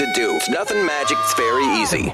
To do. It's nothing magic, it's very easy.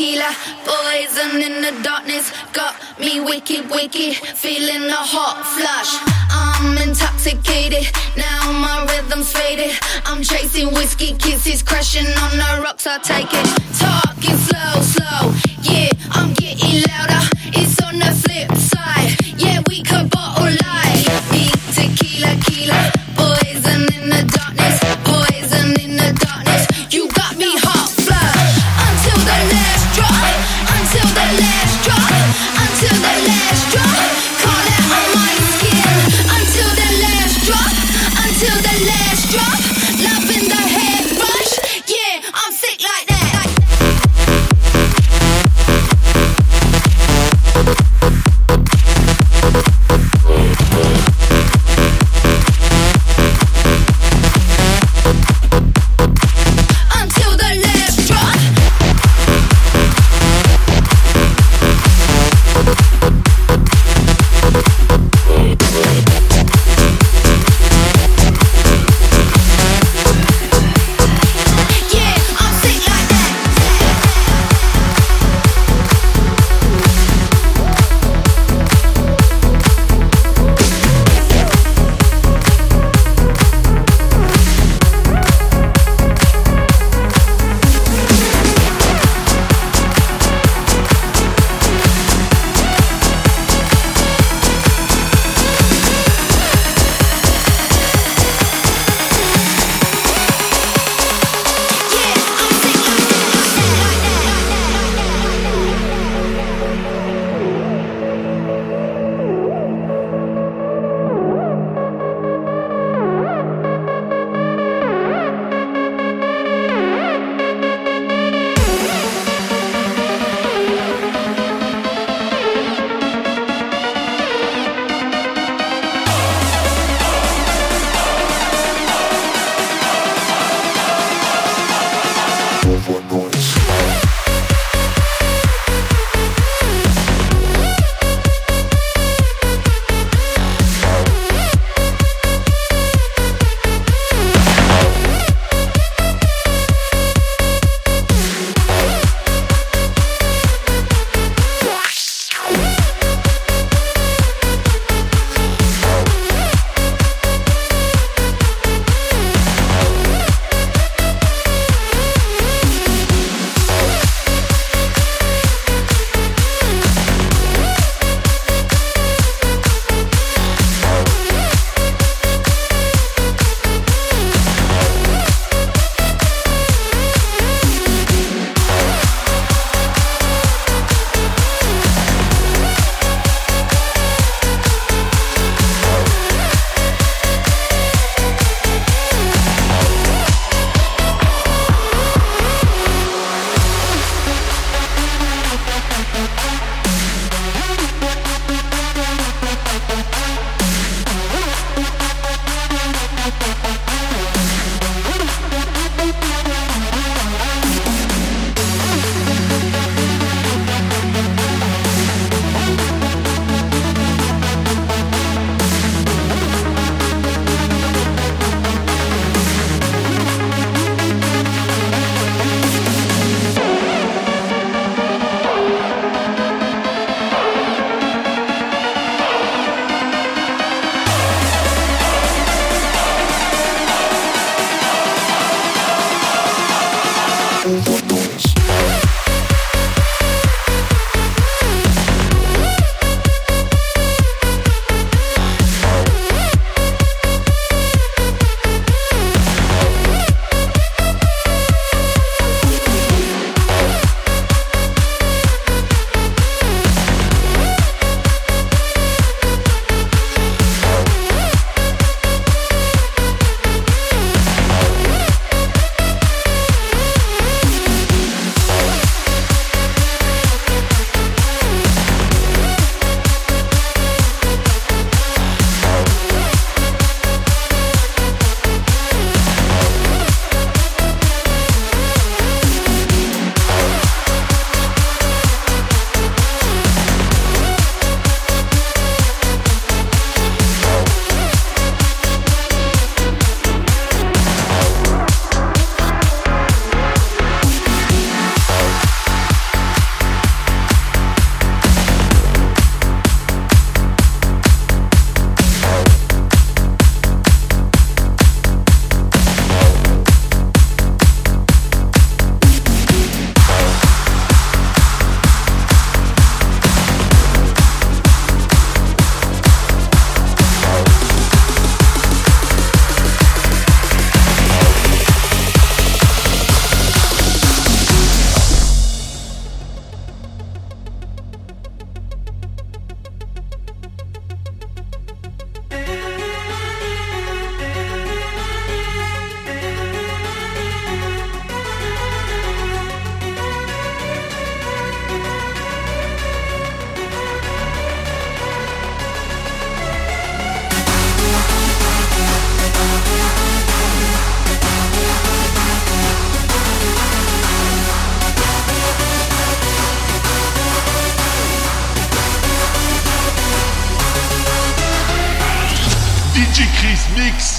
tequila. Poison in the darkness got me wicked, wicked. Feeling a hot flush. I'm intoxicated. Now my rhythm's faded. I'm chasing whiskey kisses, crashing on the rocks. I take it. Talking slow, slow. Yeah, I'm getting loud.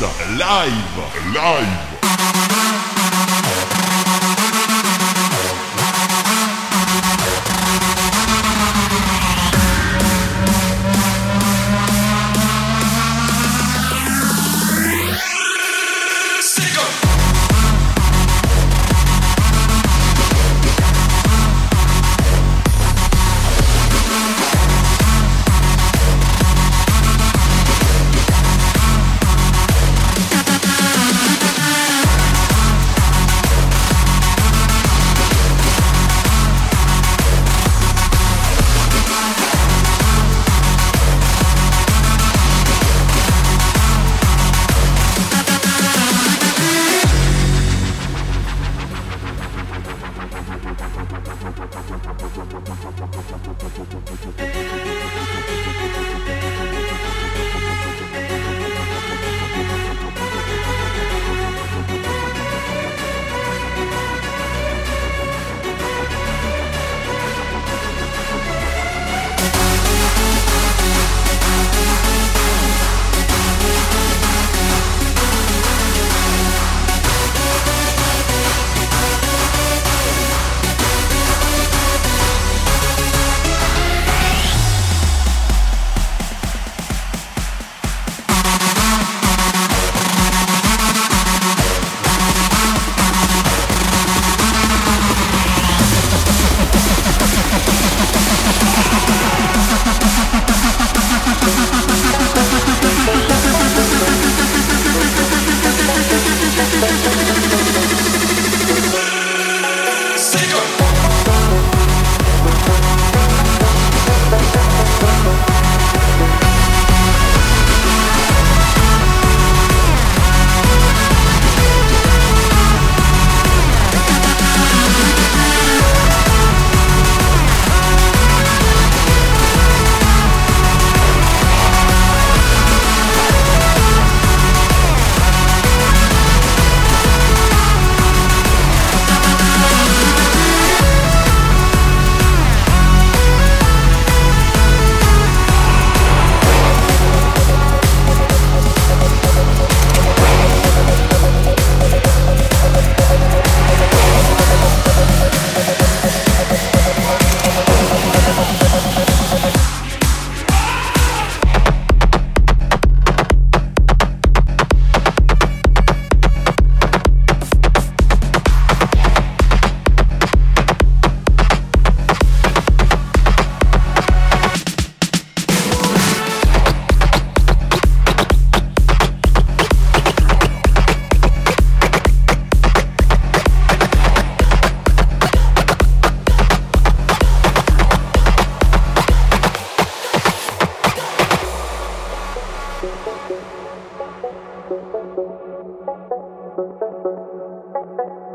Mix live,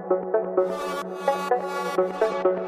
Thank you.